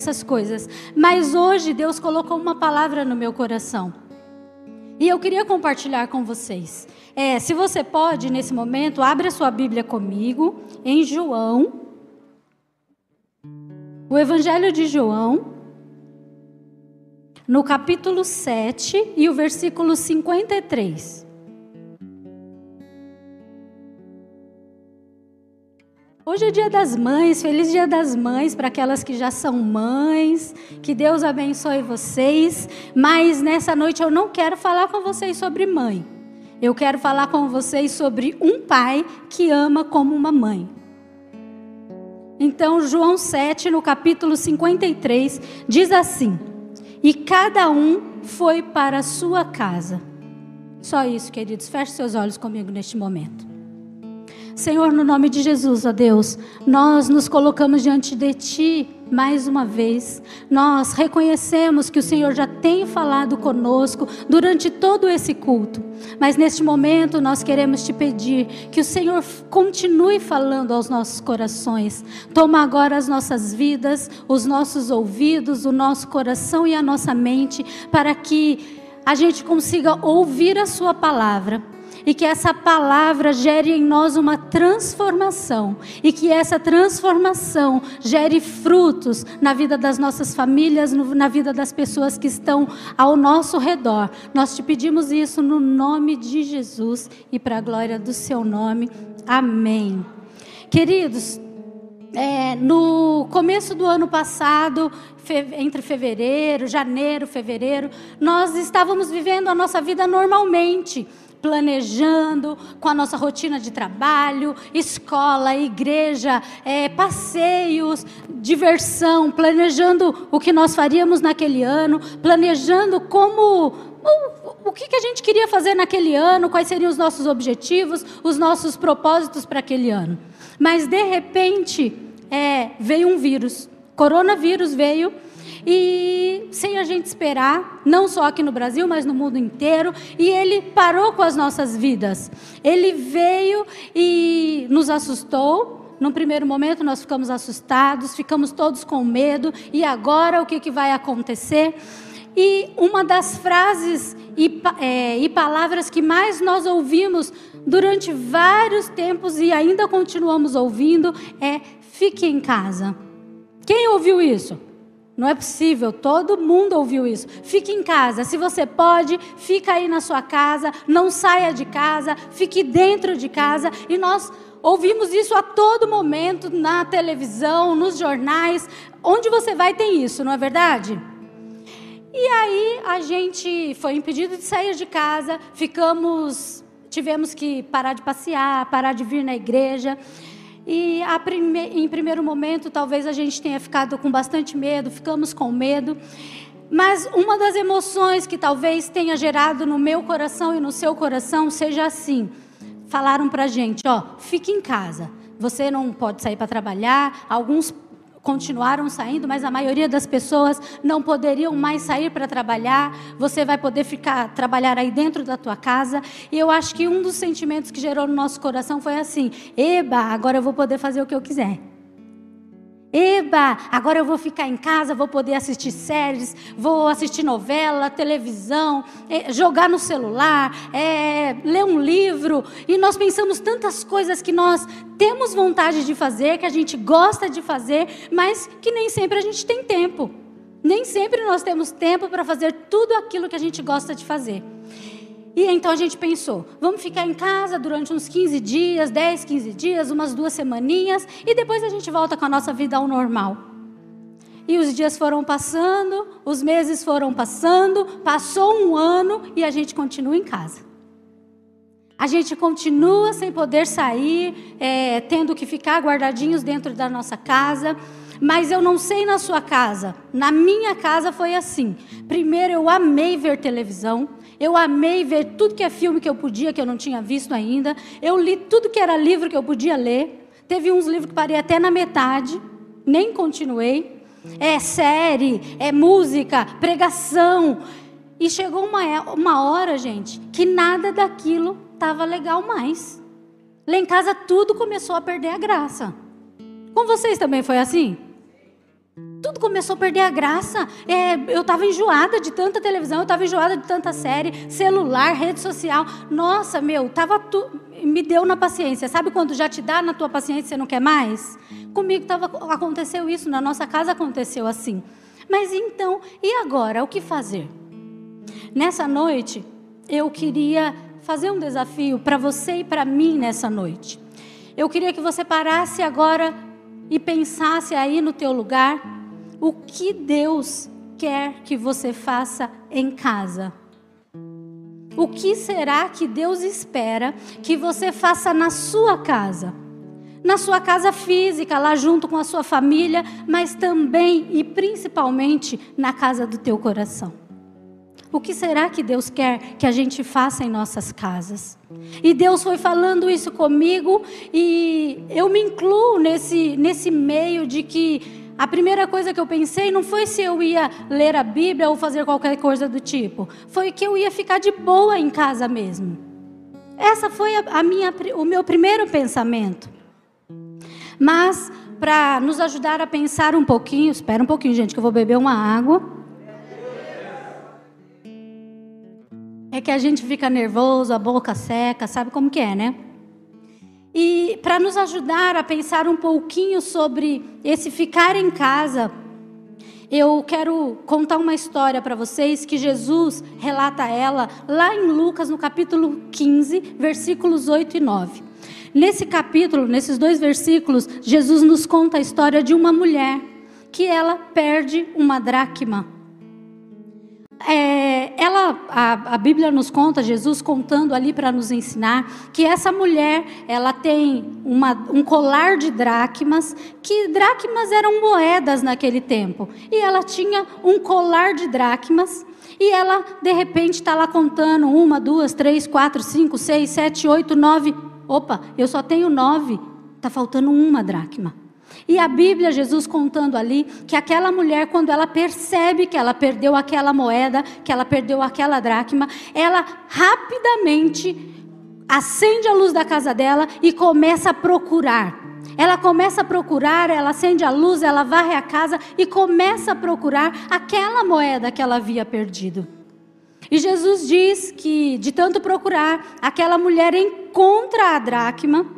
essas coisas. Mas hoje Deus colocou uma palavra no meu coração. E eu queria compartilhar com vocês. É, se você pode, nesse momento, abre a sua Bíblia comigo em João. O Evangelho de João, no capítulo 7 e o versículo 53. Hoje é dia das mães, feliz dia das mães para aquelas que já são mães, que Deus abençoe vocês. Mas nessa noite eu não quero falar com vocês sobre mãe, eu quero falar com vocês sobre um pai que ama como uma mãe. Então, João 7, no capítulo 53, diz assim: E cada um foi para a sua casa. Só isso, queridos, feche seus olhos comigo neste momento. Senhor, no nome de Jesus, ó Deus, nós nos colocamos diante de Ti mais uma vez. Nós reconhecemos que o Senhor já tem falado conosco durante todo esse culto, mas neste momento nós queremos te pedir que o Senhor continue falando aos nossos corações. Toma agora as nossas vidas, os nossos ouvidos, o nosso coração e a nossa mente, para que a gente consiga ouvir a Sua palavra e que essa palavra gere em nós uma transformação e que essa transformação gere frutos na vida das nossas famílias, na vida das pessoas que estão ao nosso redor. Nós te pedimos isso no nome de Jesus e para a glória do seu nome. Amém. Queridos, é, no começo do ano passado, entre fevereiro, janeiro, fevereiro, nós estávamos vivendo a nossa vida normalmente planejando com a nossa rotina de trabalho, escola, igreja, é, passeios, diversão, planejando o que nós faríamos naquele ano, planejando como o, o que, que a gente queria fazer naquele ano, quais seriam os nossos objetivos, os nossos propósitos para aquele ano. Mas de repente é, veio um vírus, coronavírus veio e sem a gente esperar, não só aqui no Brasil, mas no mundo inteiro, e ele parou com as nossas vidas. Ele veio e nos assustou. Num primeiro momento nós ficamos assustados, ficamos todos com medo, e agora o que, que vai acontecer? E uma das frases e, é, e palavras que mais nós ouvimos durante vários tempos e ainda continuamos ouvindo é: fique em casa. Quem ouviu isso? Não é possível, todo mundo ouviu isso. Fique em casa, se você pode, fica aí na sua casa, não saia de casa, fique dentro de casa. E nós ouvimos isso a todo momento na televisão, nos jornais. Onde você vai tem isso, não é verdade? E aí a gente foi impedido de sair de casa, ficamos, tivemos que parar de passear, parar de vir na igreja. E prime... em primeiro momento, talvez a gente tenha ficado com bastante medo, ficamos com medo. Mas uma das emoções que talvez tenha gerado no meu coração e no seu coração seja assim: falaram para gente, ó, fique em casa. Você não pode sair para trabalhar. Alguns continuaram saindo, mas a maioria das pessoas não poderiam mais sair para trabalhar. Você vai poder ficar trabalhar aí dentro da tua casa. E eu acho que um dos sentimentos que gerou no nosso coração foi assim: "Eba, agora eu vou poder fazer o que eu quiser". Eba, agora eu vou ficar em casa, vou poder assistir séries, vou assistir novela, televisão, é, jogar no celular, é, ler um livro. E nós pensamos tantas coisas que nós temos vontade de fazer, que a gente gosta de fazer, mas que nem sempre a gente tem tempo. Nem sempre nós temos tempo para fazer tudo aquilo que a gente gosta de fazer. E então a gente pensou, vamos ficar em casa durante uns 15 dias, 10, 15 dias, umas duas semaninhas, e depois a gente volta com a nossa vida ao normal. E os dias foram passando, os meses foram passando, passou um ano e a gente continua em casa. A gente continua sem poder sair, é, tendo que ficar guardadinhos dentro da nossa casa. Mas eu não sei na sua casa. Na minha casa foi assim. Primeiro eu amei ver televisão. Eu amei ver tudo que é filme que eu podia, que eu não tinha visto ainda. Eu li tudo que era livro que eu podia ler. Teve uns livros que parei até na metade, nem continuei. É série, é música, pregação. E chegou uma, uma hora, gente, que nada daquilo estava legal mais. Lá em casa tudo começou a perder a graça. Com vocês também foi assim? Tudo começou a perder a graça. É, eu estava enjoada de tanta televisão, eu estava enjoada de tanta série, celular, rede social. Nossa, meu, tava tu... me deu na paciência. Sabe quando já te dá na tua paciência e você não quer mais? Comigo tava... aconteceu isso, na nossa casa aconteceu assim. Mas então, e agora? O que fazer? Nessa noite, eu queria fazer um desafio para você e para mim nessa noite. Eu queria que você parasse agora e pensasse aí no teu lugar o que Deus quer que você faça em casa. O que será que Deus espera que você faça na sua casa? Na sua casa física, lá junto com a sua família, mas também e principalmente na casa do teu coração. O que será que Deus quer que a gente faça em nossas casas? E Deus foi falando isso comigo e eu me incluo nesse, nesse meio de que a primeira coisa que eu pensei não foi se eu ia ler a Bíblia ou fazer qualquer coisa do tipo. Foi que eu ia ficar de boa em casa mesmo. Essa foi a, minha, o meu primeiro pensamento. Mas, para nos ajudar a pensar um pouquinho, espera um pouquinho, gente, que eu vou beber uma água. É que a gente fica nervoso, a boca seca, sabe como que é, né? E para nos ajudar a pensar um pouquinho sobre esse ficar em casa, eu quero contar uma história para vocês que Jesus relata ela lá em Lucas, no capítulo 15, versículos 8 e 9. Nesse capítulo, nesses dois versículos, Jesus nos conta a história de uma mulher que ela perde uma dracma. É, ela, a, a, Bíblia nos conta, Jesus contando ali para nos ensinar, que essa mulher, ela tem uma, um colar de dracmas, que dracmas eram moedas naquele tempo. E ela tinha um colar de dracmas, e ela, de repente, está lá contando uma, duas, três, quatro, cinco, seis, sete, oito, nove. Opa, eu só tenho nove, está faltando uma dracma. E a Bíblia, Jesus contando ali, que aquela mulher, quando ela percebe que ela perdeu aquela moeda, que ela perdeu aquela dracma, ela rapidamente acende a luz da casa dela e começa a procurar. Ela começa a procurar, ela acende a luz, ela varre a casa e começa a procurar aquela moeda que ela havia perdido. E Jesus diz que, de tanto procurar, aquela mulher encontra a dracma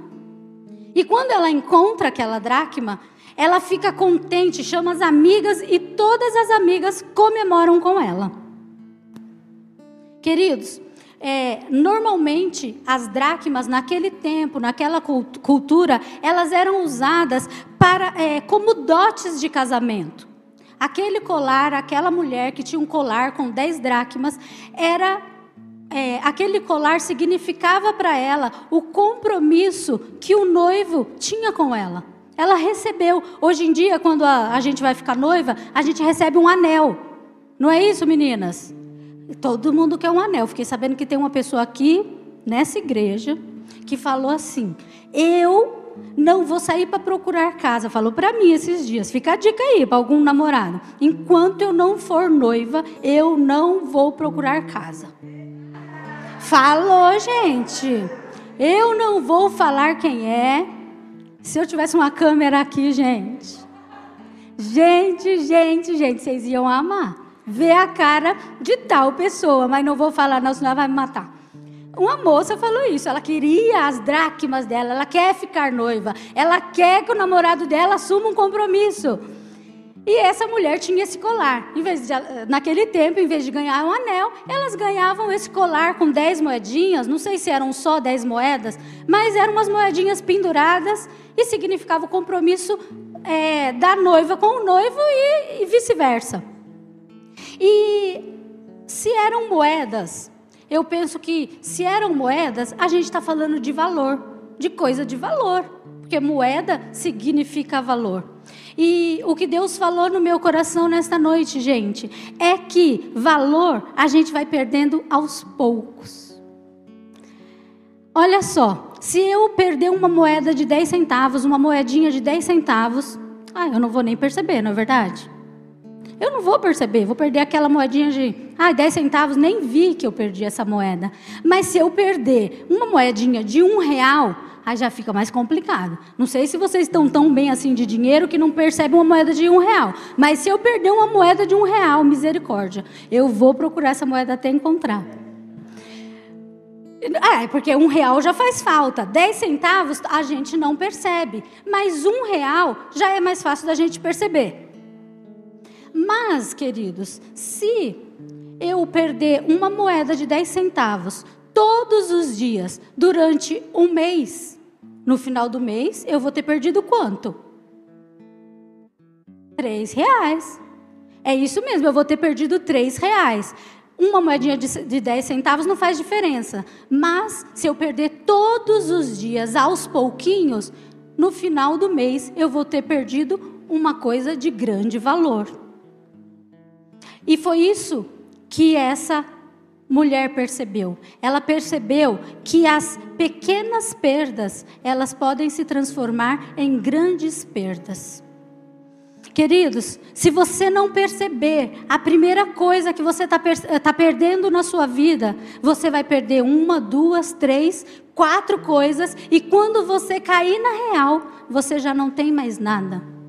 e quando ela encontra aquela dracma, ela fica contente, chama as amigas e todas as amigas comemoram com ela. Queridos, é, normalmente as dracmas naquele tempo, naquela cultura, elas eram usadas para é, como dotes de casamento. Aquele colar, aquela mulher que tinha um colar com 10 dracmas, era é, aquele colar significava para ela o compromisso que o noivo tinha com ela. Ela recebeu. Hoje em dia, quando a, a gente vai ficar noiva, a gente recebe um anel. Não é isso, meninas? Todo mundo quer um anel. Fiquei sabendo que tem uma pessoa aqui, nessa igreja, que falou assim: Eu não vou sair para procurar casa. Falou para mim esses dias. Fica a dica aí para algum namorado. Enquanto eu não for noiva, eu não vou procurar casa. Falou, gente. Eu não vou falar quem é. Se eu tivesse uma câmera aqui, gente. Gente, gente, gente, vocês iam amar. Ver a cara de tal pessoa, mas não vou falar, não, senão ela vai me matar. Uma moça falou isso, ela queria as dracmas dela, ela quer ficar noiva, ela quer que o namorado dela assuma um compromisso. E essa mulher tinha esse colar. De, naquele tempo, em vez de ganhar um anel, elas ganhavam esse colar com 10 moedinhas. Não sei se eram só 10 moedas, mas eram umas moedinhas penduradas e significava o compromisso é, da noiva com o noivo e, e vice-versa. E se eram moedas, eu penso que se eram moedas, a gente está falando de valor, de coisa de valor, porque moeda significa valor. E o que Deus falou no meu coração nesta noite, gente, é que valor a gente vai perdendo aos poucos. Olha só, se eu perder uma moeda de 10 centavos, uma moedinha de 10 centavos, ah, eu não vou nem perceber, não é verdade? Eu não vou perceber, vou perder aquela moedinha de ah, 10 centavos, nem vi que eu perdi essa moeda. Mas se eu perder uma moedinha de um real, aí já fica mais complicado. Não sei se vocês estão tão bem assim de dinheiro que não percebem uma moeda de um real. Mas se eu perder uma moeda de um real, misericórdia, eu vou procurar essa moeda até encontrar. É, porque um real já faz falta. Dez centavos a gente não percebe. Mas um real já é mais fácil da gente perceber. Mas, queridos, se eu perder uma moeda de dez centavos todos os dias durante um mês, no final do mês eu vou ter perdido quanto? Três reais. É isso mesmo, eu vou ter perdido três reais. Uma moedinha de, de 10 centavos não faz diferença. Mas, se eu perder todos os dias, aos pouquinhos, no final do mês eu vou ter perdido uma coisa de grande valor. E foi isso que essa mulher percebeu. Ela percebeu que as pequenas perdas, elas podem se transformar em grandes perdas. Queridos, se você não perceber a primeira coisa que você está tá perdendo na sua vida, você vai perder uma, duas, três, quatro coisas, e quando você cair na real, você já não tem mais nada.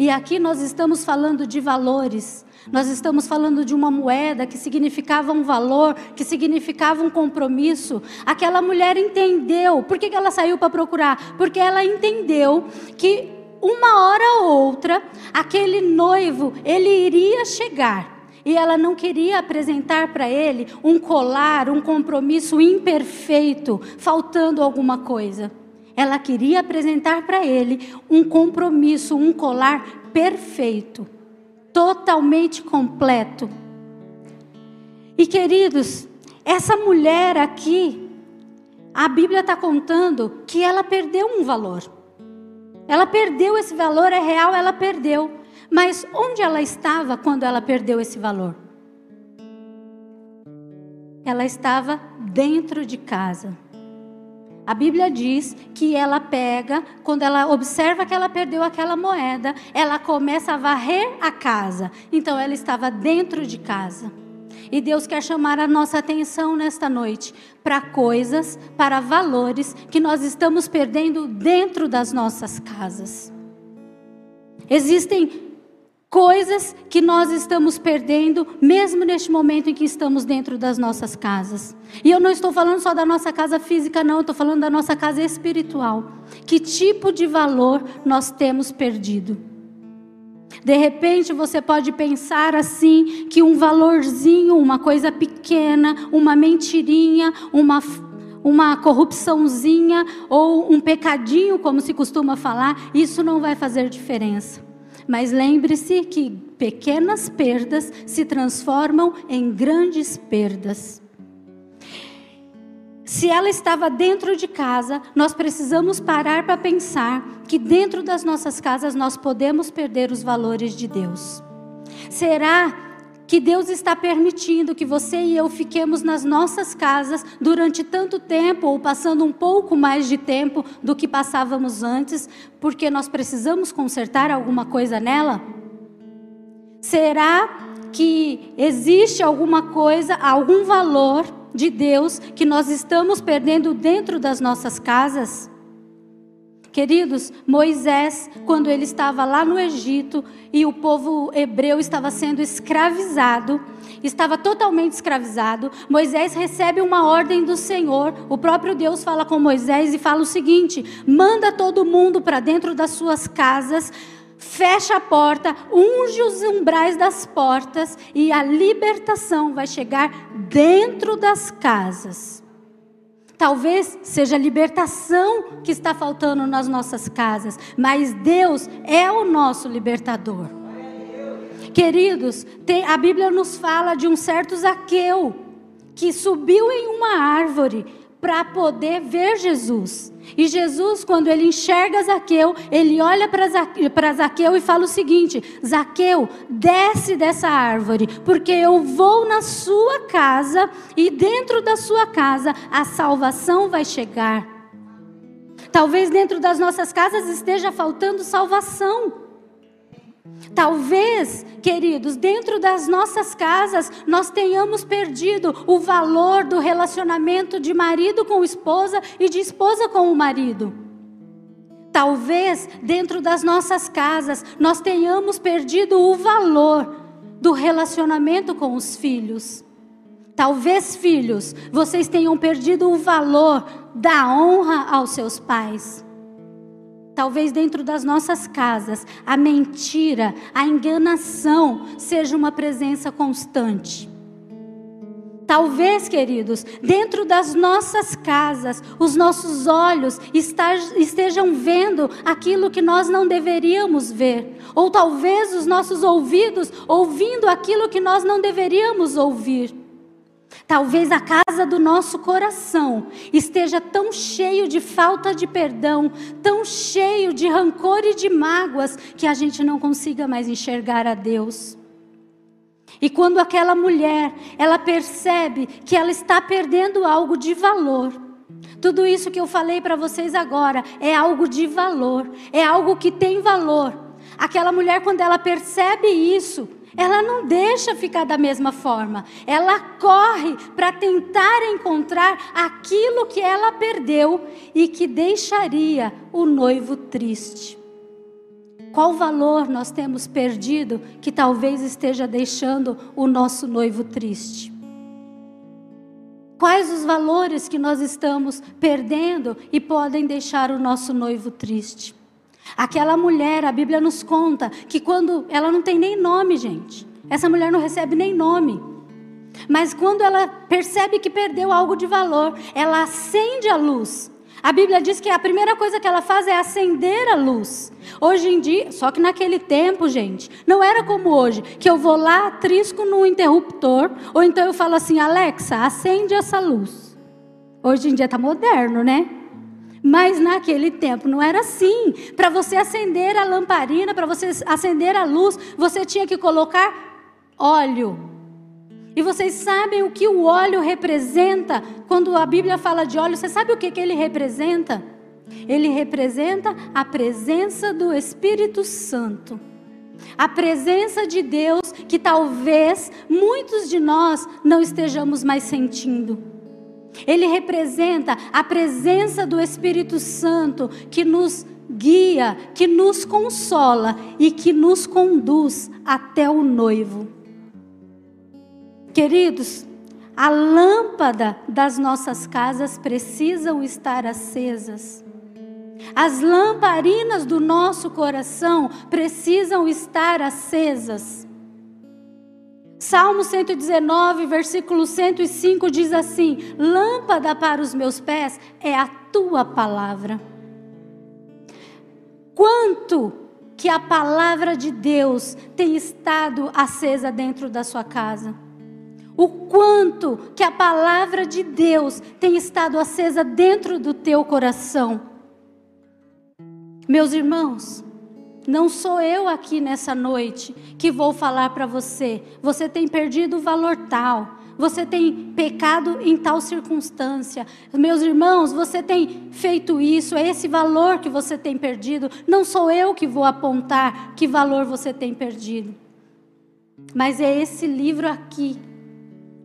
E aqui nós estamos falando de valores, nós estamos falando de uma moeda que significava um valor, que significava um compromisso. Aquela mulher entendeu. Por que ela saiu para procurar? Porque ela entendeu que uma hora ou outra, aquele noivo, ele iria chegar. E ela não queria apresentar para ele um colar, um compromisso imperfeito, faltando alguma coisa. Ela queria apresentar para ele um compromisso, um colar perfeito, totalmente completo. E queridos, essa mulher aqui, a Bíblia está contando que ela perdeu um valor. Ela perdeu esse valor, é real, ela perdeu. Mas onde ela estava quando ela perdeu esse valor? Ela estava dentro de casa. A Bíblia diz que ela pega, quando ela observa que ela perdeu aquela moeda, ela começa a varrer a casa. Então ela estava dentro de casa. E Deus quer chamar a nossa atenção nesta noite para coisas, para valores que nós estamos perdendo dentro das nossas casas. Existem coisas que nós estamos perdendo, mesmo neste momento em que estamos dentro das nossas casas. E eu não estou falando só da nossa casa física, não, eu estou falando da nossa casa espiritual. Que tipo de valor nós temos perdido? De repente você pode pensar assim que um valorzinho, uma coisa pequena, uma mentirinha, uma uma corrupçãozinha ou um pecadinho, como se costuma falar, isso não vai fazer diferença. Mas lembre-se que pequenas perdas se transformam em grandes perdas. Se ela estava dentro de casa, nós precisamos parar para pensar que dentro das nossas casas nós podemos perder os valores de Deus. Será que Deus está permitindo que você e eu fiquemos nas nossas casas durante tanto tempo ou passando um pouco mais de tempo do que passávamos antes, porque nós precisamos consertar alguma coisa nela? Será que existe alguma coisa, algum valor de Deus que nós estamos perdendo dentro das nossas casas? Queridos, Moisés, quando ele estava lá no Egito e o povo hebreu estava sendo escravizado, estava totalmente escravizado, Moisés recebe uma ordem do Senhor. O próprio Deus fala com Moisés e fala o seguinte: manda todo mundo para dentro das suas casas fecha a porta, unge os umbrais das portas e a libertação vai chegar dentro das casas. Talvez seja a libertação que está faltando nas nossas casas, mas Deus é o nosso libertador. Queridos, tem, a Bíblia nos fala de um certo Zaqueu que subiu em uma árvore para poder ver Jesus. E Jesus, quando ele enxerga Zaqueu, ele olha para Zaqueu e fala o seguinte: Zaqueu, desce dessa árvore, porque eu vou na sua casa e dentro da sua casa a salvação vai chegar. Talvez dentro das nossas casas esteja faltando salvação. Talvez, queridos, dentro das nossas casas, nós tenhamos perdido o valor do relacionamento de marido com esposa e de esposa com o marido. Talvez, dentro das nossas casas, nós tenhamos perdido o valor do relacionamento com os filhos. Talvez, filhos, vocês tenham perdido o valor da honra aos seus pais. Talvez dentro das nossas casas a mentira, a enganação seja uma presença constante. Talvez, queridos, dentro das nossas casas, os nossos olhos estejam vendo aquilo que nós não deveríamos ver. Ou talvez os nossos ouvidos ouvindo aquilo que nós não deveríamos ouvir. Talvez a casa do nosso coração esteja tão cheio de falta de perdão, tão cheio de rancor e de mágoas, que a gente não consiga mais enxergar a Deus. E quando aquela mulher, ela percebe que ela está perdendo algo de valor, tudo isso que eu falei para vocês agora é algo de valor, é algo que tem valor. Aquela mulher, quando ela percebe isso, ela não deixa ficar da mesma forma. Ela corre para tentar encontrar aquilo que ela perdeu e que deixaria o noivo triste. Qual valor nós temos perdido que talvez esteja deixando o nosso noivo triste? Quais os valores que nós estamos perdendo e podem deixar o nosso noivo triste? Aquela mulher, a Bíblia nos conta que quando ela não tem nem nome, gente. Essa mulher não recebe nem nome. Mas quando ela percebe que perdeu algo de valor, ela acende a luz. A Bíblia diz que a primeira coisa que ela faz é acender a luz. Hoje em dia, só que naquele tempo, gente, não era como hoje, que eu vou lá, trisco no interruptor, ou então eu falo assim, Alexa, acende essa luz. Hoje em dia está moderno, né? Mas naquele tempo não era assim. Para você acender a lamparina, para você acender a luz, você tinha que colocar óleo. E vocês sabem o que o óleo representa? Quando a Bíblia fala de óleo, você sabe o que, que ele representa? Ele representa a presença do Espírito Santo. A presença de Deus que talvez muitos de nós não estejamos mais sentindo. Ele representa a presença do Espírito Santo que nos guia, que nos consola e que nos conduz até o noivo. Queridos, a lâmpada das nossas casas precisam estar acesas. As lamparinas do nosso coração precisam estar acesas. Salmo 119, versículo 105 diz assim: Lâmpada para os meus pés é a tua palavra. Quanto que a palavra de Deus tem estado acesa dentro da sua casa? O quanto que a palavra de Deus tem estado acesa dentro do teu coração? Meus irmãos, não sou eu aqui nessa noite que vou falar para você. Você tem perdido o valor tal. Você tem pecado em tal circunstância. Meus irmãos, você tem feito isso. É esse valor que você tem perdido. Não sou eu que vou apontar que valor você tem perdido. Mas é esse livro aqui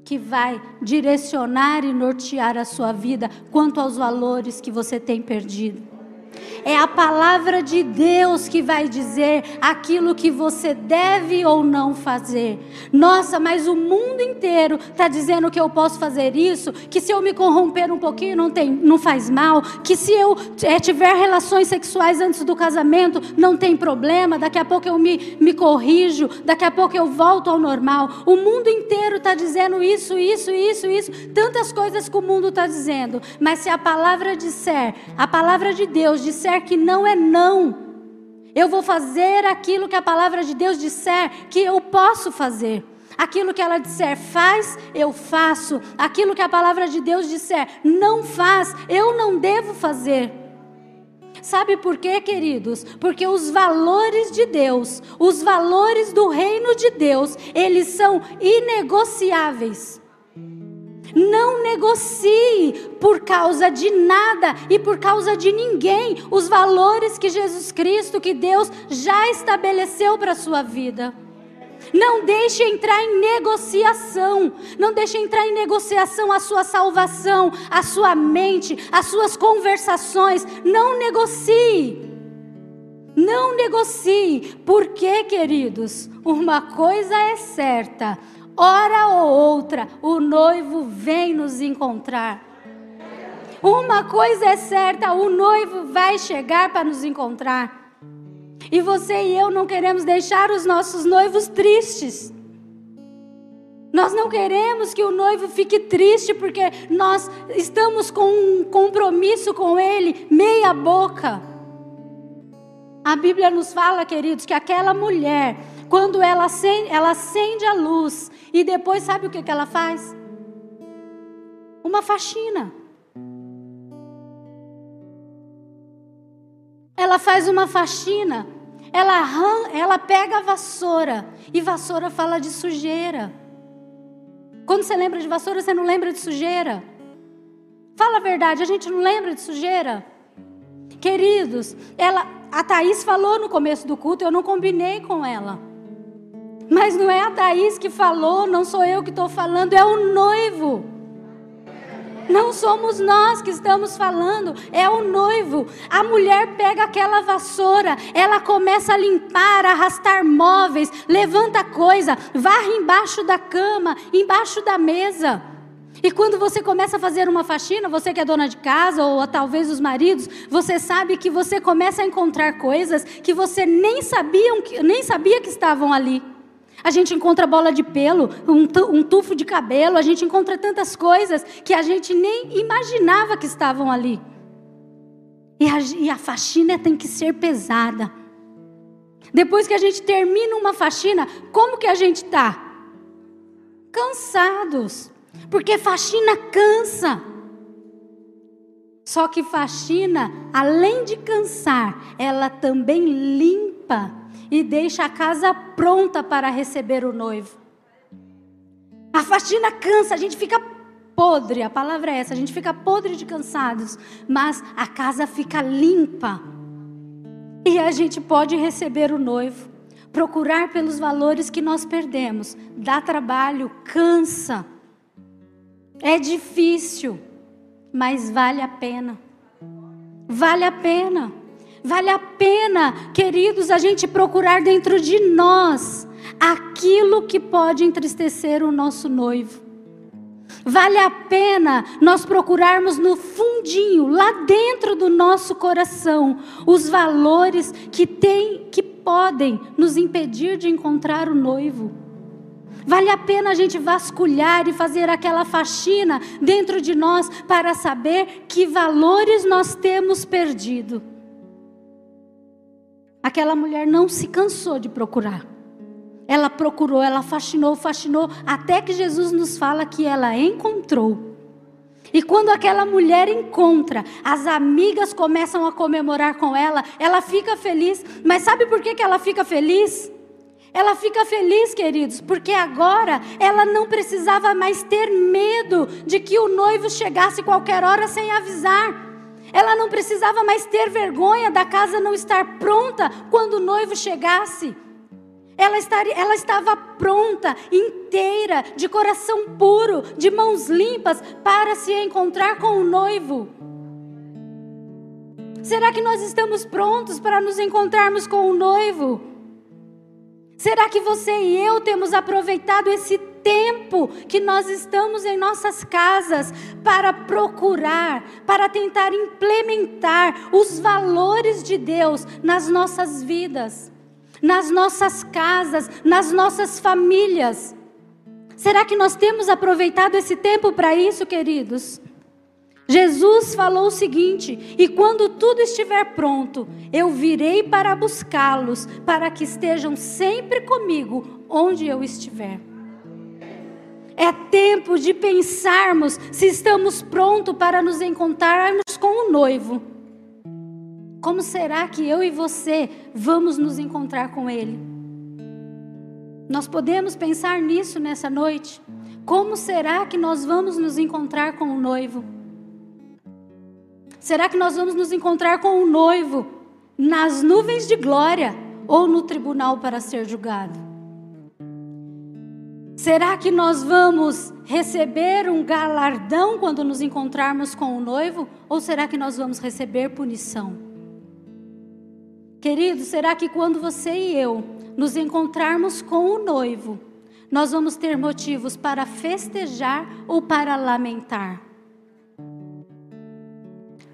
que vai direcionar e nortear a sua vida quanto aos valores que você tem perdido. É a palavra de Deus que vai dizer aquilo que você deve ou não fazer. Nossa, mas o mundo inteiro está dizendo que eu posso fazer isso, que se eu me corromper um pouquinho não, tem, não faz mal, que se eu é, tiver relações sexuais antes do casamento não tem problema, daqui a pouco eu me, me corrijo, daqui a pouco eu volto ao normal. O mundo inteiro está dizendo isso, isso, isso, isso, tantas coisas que o mundo está dizendo. Mas se a palavra disser, a palavra de Deus disser que não é não. Eu vou fazer aquilo que a palavra de Deus disser que eu posso fazer. Aquilo que ela disser faz, eu faço. Aquilo que a palavra de Deus disser não faz, eu não devo fazer. Sabe por quê, queridos? Porque os valores de Deus, os valores do reino de Deus, eles são inegociáveis. Não negocie por causa de nada e por causa de ninguém os valores que Jesus Cristo, que Deus já estabeleceu para a sua vida. Não deixe entrar em negociação. Não deixe entrar em negociação a sua salvação, a sua mente, as suas conversações. Não negocie. Não negocie. Porque, queridos, uma coisa é certa: hora ou outra, o noivo vem nos encontrar. Uma coisa é certa: o noivo vai chegar para nos encontrar. E você e eu não queremos deixar os nossos noivos tristes. Nós não queremos que o noivo fique triste porque nós estamos com um compromisso com ele meia boca. A Bíblia nos fala, queridos, que aquela mulher, quando ela acende, ela acende a luz e depois sabe o que, que ela faz? Uma faxina. Ela faz uma faxina ela, ela pega a vassoura. E vassoura fala de sujeira. Quando você lembra de vassoura, você não lembra de sujeira. Fala a verdade, a gente não lembra de sujeira. Queridos, ela, a Thaís falou no começo do culto, eu não combinei com ela. Mas não é a Thaís que falou, não sou eu que estou falando, é o noivo. Não somos nós que estamos falando, é o noivo. A mulher pega aquela vassoura, ela começa a limpar, arrastar móveis, levanta coisa, varre embaixo da cama, embaixo da mesa. E quando você começa a fazer uma faxina, você que é dona de casa ou talvez os maridos, você sabe que você começa a encontrar coisas que você nem sabia, nem sabia que estavam ali. A gente encontra bola de pelo, um, um tufo de cabelo, a gente encontra tantas coisas que a gente nem imaginava que estavam ali. E a, e a faxina tem que ser pesada. Depois que a gente termina uma faxina, como que a gente está? Cansados. Porque faxina cansa. Só que faxina, além de cansar, ela também limpa e deixa a casa pronta para receber o noivo. A faxina cansa, a gente fica podre, a palavra é essa, a gente fica podre de cansados, mas a casa fica limpa. E a gente pode receber o noivo. Procurar pelos valores que nós perdemos dá trabalho, cansa. É difícil, mas vale a pena. Vale a pena. Vale a pena, queridos, a gente procurar dentro de nós aquilo que pode entristecer o nosso noivo. Vale a pena nós procurarmos no fundinho, lá dentro do nosso coração, os valores que tem, que podem nos impedir de encontrar o noivo. Vale a pena a gente vasculhar e fazer aquela faxina dentro de nós para saber que valores nós temos perdido. Aquela mulher não se cansou de procurar. Ela procurou, ela fascinou, fascinou, até que Jesus nos fala que ela encontrou. E quando aquela mulher encontra, as amigas começam a comemorar com ela, ela fica feliz. Mas sabe por que, que ela fica feliz? Ela fica feliz, queridos, porque agora ela não precisava mais ter medo de que o noivo chegasse qualquer hora sem avisar. Ela não precisava mais ter vergonha da casa não estar pronta quando o noivo chegasse. Ela, estaria, ela estava pronta, inteira, de coração puro, de mãos limpas, para se encontrar com o noivo. Será que nós estamos prontos para nos encontrarmos com o noivo? Será que você e eu temos aproveitado esse tempo que nós estamos em nossas casas para procurar, para tentar implementar os valores de Deus nas nossas vidas, nas nossas casas, nas nossas famílias. Será que nós temos aproveitado esse tempo para isso, queridos? Jesus falou o seguinte: E quando tudo estiver pronto, eu virei para buscá-los, para que estejam sempre comigo onde eu estiver. É tempo de pensarmos se estamos prontos para nos encontrarmos com o noivo. Como será que eu e você vamos nos encontrar com ele? Nós podemos pensar nisso nessa noite. Como será que nós vamos nos encontrar com o noivo? Será que nós vamos nos encontrar com o noivo nas nuvens de glória ou no tribunal para ser julgado? Será que nós vamos receber um galardão quando nos encontrarmos com o noivo ou será que nós vamos receber punição? Querido, será que quando você e eu nos encontrarmos com o noivo, nós vamos ter motivos para festejar ou para lamentar.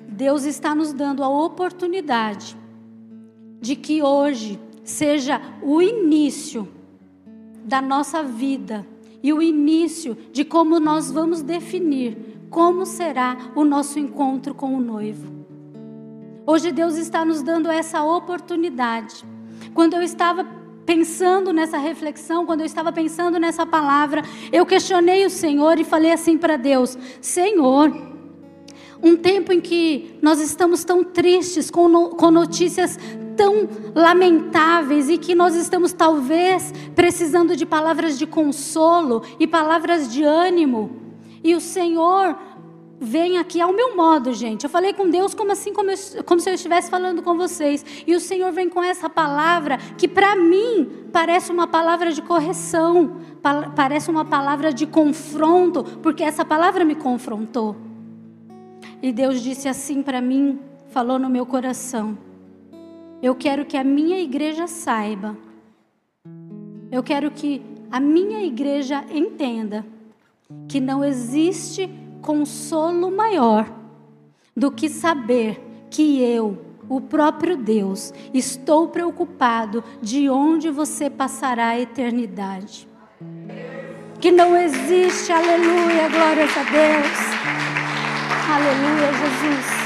Deus está nos dando a oportunidade de que hoje seja o início da nossa vida e o início de como nós vamos definir como será o nosso encontro com o noivo. Hoje Deus está nos dando essa oportunidade. Quando eu estava pensando nessa reflexão, quando eu estava pensando nessa palavra, eu questionei o Senhor e falei assim para Deus: Senhor, um tempo em que nós estamos tão tristes, com, no, com notícias tão lamentáveis e que nós estamos talvez precisando de palavras de consolo e palavras de ânimo. E o Senhor vem aqui ao meu modo, gente. Eu falei com Deus como assim, como, eu, como se eu estivesse falando com vocês. E o Senhor vem com essa palavra que para mim parece uma palavra de correção, parece uma palavra de confronto, porque essa palavra me confrontou. E Deus disse assim para mim, falou no meu coração: Eu quero que a minha igreja saiba. Eu quero que a minha igreja entenda que não existe consolo maior do que saber que eu, o próprio Deus, estou preocupado de onde você passará a eternidade. Que não existe, aleluia, glórias a Deus. Aleluia, Jesus.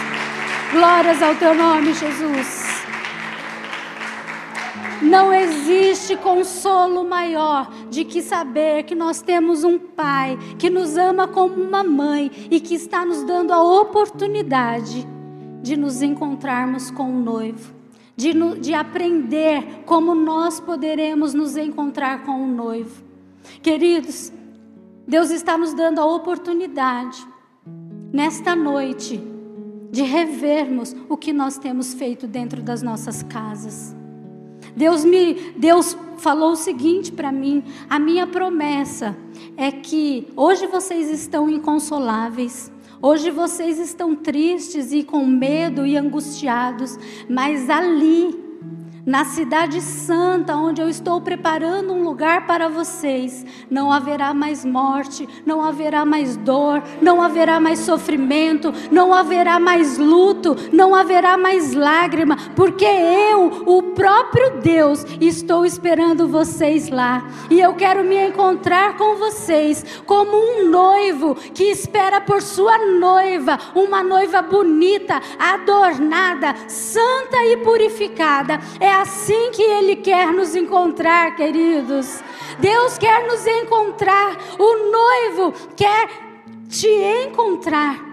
Glórias ao teu nome, Jesus. Não existe consolo maior de que saber que nós temos um Pai que nos ama como uma mãe e que está nos dando a oportunidade de nos encontrarmos com o noivo, de, de aprender como nós poderemos nos encontrar com o noivo. Queridos, Deus está nos dando a oportunidade, nesta noite, de revermos o que nós temos feito dentro das nossas casas. Deus me Deus falou o seguinte para mim: a minha promessa é que hoje vocês estão inconsoláveis. Hoje vocês estão tristes e com medo e angustiados, mas ali na cidade santa, onde eu estou preparando um lugar para vocês, não haverá mais morte, não haverá mais dor, não haverá mais sofrimento, não haverá mais luto, não haverá mais lágrima, porque eu, o próprio Deus, estou esperando vocês lá. E eu quero me encontrar com vocês como um noivo que espera por sua noiva, uma noiva bonita, adornada, santa e purificada. É assim que Ele quer nos encontrar, queridos. Deus quer nos encontrar, o noivo quer te encontrar.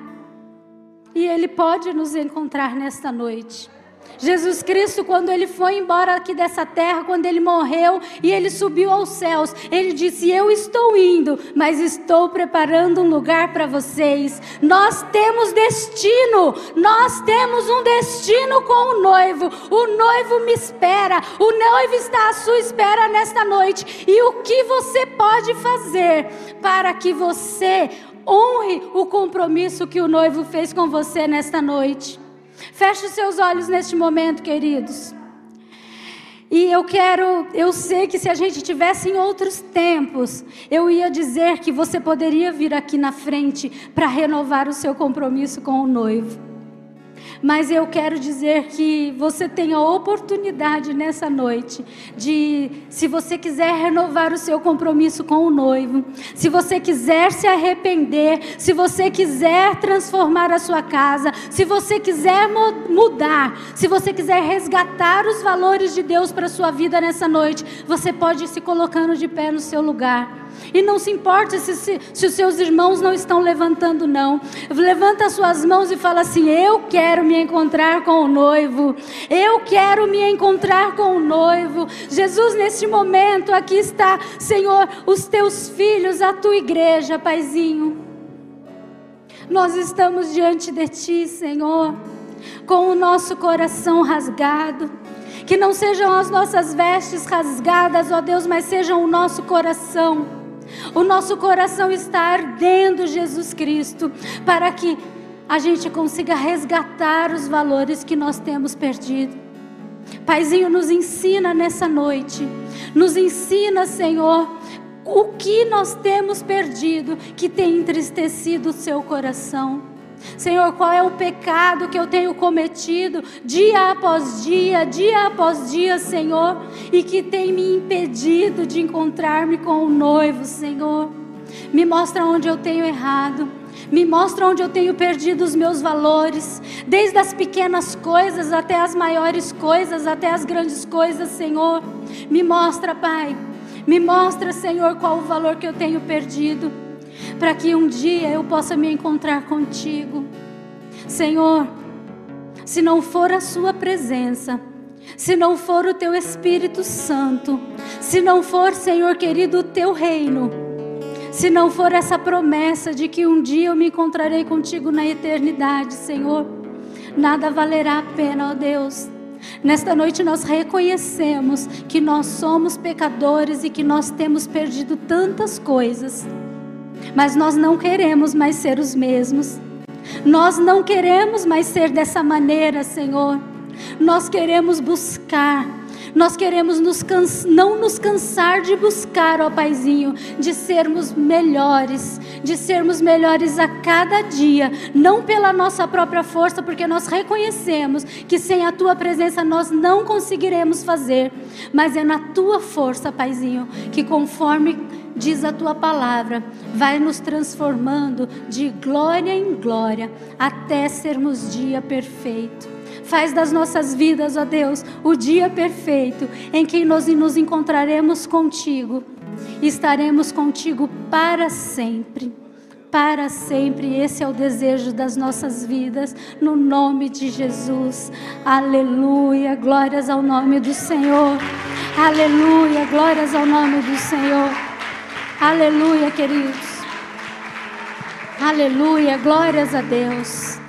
E Ele pode nos encontrar nesta noite. Jesus Cristo, quando ele foi embora aqui dessa terra, quando ele morreu e ele subiu aos céus, ele disse: Eu estou indo, mas estou preparando um lugar para vocês. Nós temos destino, nós temos um destino com o noivo. O noivo me espera, o noivo está à sua espera nesta noite. E o que você pode fazer para que você honre o compromisso que o noivo fez com você nesta noite? Feche os seus olhos neste momento, queridos. E eu quero, eu sei que se a gente tivesse em outros tempos, eu ia dizer que você poderia vir aqui na frente para renovar o seu compromisso com o noivo. Mas eu quero dizer que você tem a oportunidade nessa noite de, se você quiser renovar o seu compromisso com o noivo, se você quiser se arrepender, se você quiser transformar a sua casa, se você quiser mudar, se você quiser resgatar os valores de Deus para a sua vida nessa noite, você pode ir se colocando de pé no seu lugar. E não se importa se, se, se, os seus irmãos não estão levantando, não. Levanta as suas mãos e fala assim: Eu quero me encontrar com o noivo. Eu quero me encontrar com o noivo. Jesus, neste momento, aqui está, Senhor, os teus filhos, a tua igreja, Paizinho. Nós estamos diante de ti, Senhor, com o nosso coração rasgado. Que não sejam as nossas vestes rasgadas, ó Deus, mas sejam o nosso coração o nosso coração está ardendo, Jesus Cristo, para que a gente consiga resgatar os valores que nós temos perdido. Paizinho, nos ensina nessa noite, nos ensina, Senhor, o que nós temos perdido que tem entristecido o seu coração. Senhor, qual é o pecado que eu tenho cometido dia após dia, dia após dia, Senhor, e que tem me impedido de encontrar-me com o noivo, Senhor. Me mostra onde eu tenho errado. Me mostra onde eu tenho perdido os meus valores, desde as pequenas coisas até as maiores coisas, até as grandes coisas, Senhor. Me mostra, Pai. Me mostra, Senhor, qual o valor que eu tenho perdido para que um dia eu possa me encontrar contigo. Senhor, se não for a Sua presença, se não for o Teu Espírito Santo, se não for, Senhor querido, o Teu reino, se não for essa promessa de que um dia eu me encontrarei contigo na eternidade, Senhor, nada valerá a pena, ó Deus. Nesta noite nós reconhecemos que nós somos pecadores e que nós temos perdido tantas coisas mas nós não queremos mais ser os mesmos. Nós não queremos mais ser dessa maneira, Senhor. Nós queremos buscar. Nós queremos nos não nos cansar de buscar, ó Paizinho, de sermos melhores, de sermos melhores a cada dia, não pela nossa própria força, porque nós reconhecemos que sem a tua presença nós não conseguiremos fazer, mas é na tua força, Paizinho, que conforme diz a tua palavra, vai nos transformando de glória em glória até sermos dia perfeito. Faz das nossas vidas, ó Deus, o dia perfeito em que nós nos encontraremos contigo e estaremos contigo para sempre. Para sempre, esse é o desejo das nossas vidas, no nome de Jesus. Aleluia, glórias ao nome do Senhor. Aleluia, glórias ao nome do Senhor. Aleluia, queridos. Aleluia, glórias a Deus.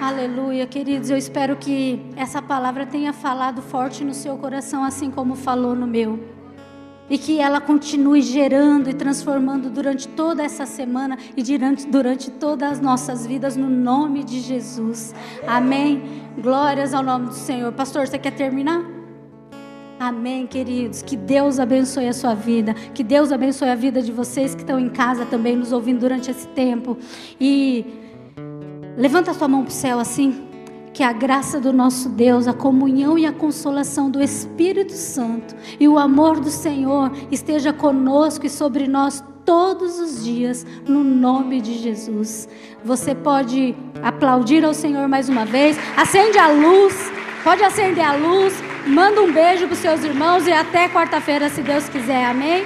Aleluia, queridos. Eu espero que essa palavra tenha falado forte no seu coração, assim como falou no meu. E que ela continue gerando e transformando durante toda essa semana e durante, durante todas as nossas vidas, no nome de Jesus. Amém. Glórias ao nome do Senhor. Pastor, você quer terminar? Amém, queridos. Que Deus abençoe a sua vida. Que Deus abençoe a vida de vocês que estão em casa também nos ouvindo durante esse tempo. E levanta a sua mão para o céu assim. Que a graça do nosso Deus, a comunhão e a consolação do Espírito Santo e o amor do Senhor esteja conosco e sobre nós todos os dias, no nome de Jesus. Você pode aplaudir ao Senhor mais uma vez. Acende a luz. Pode acender a luz. Manda um beijo para os seus irmãos e até quarta-feira, se Deus quiser. Amém?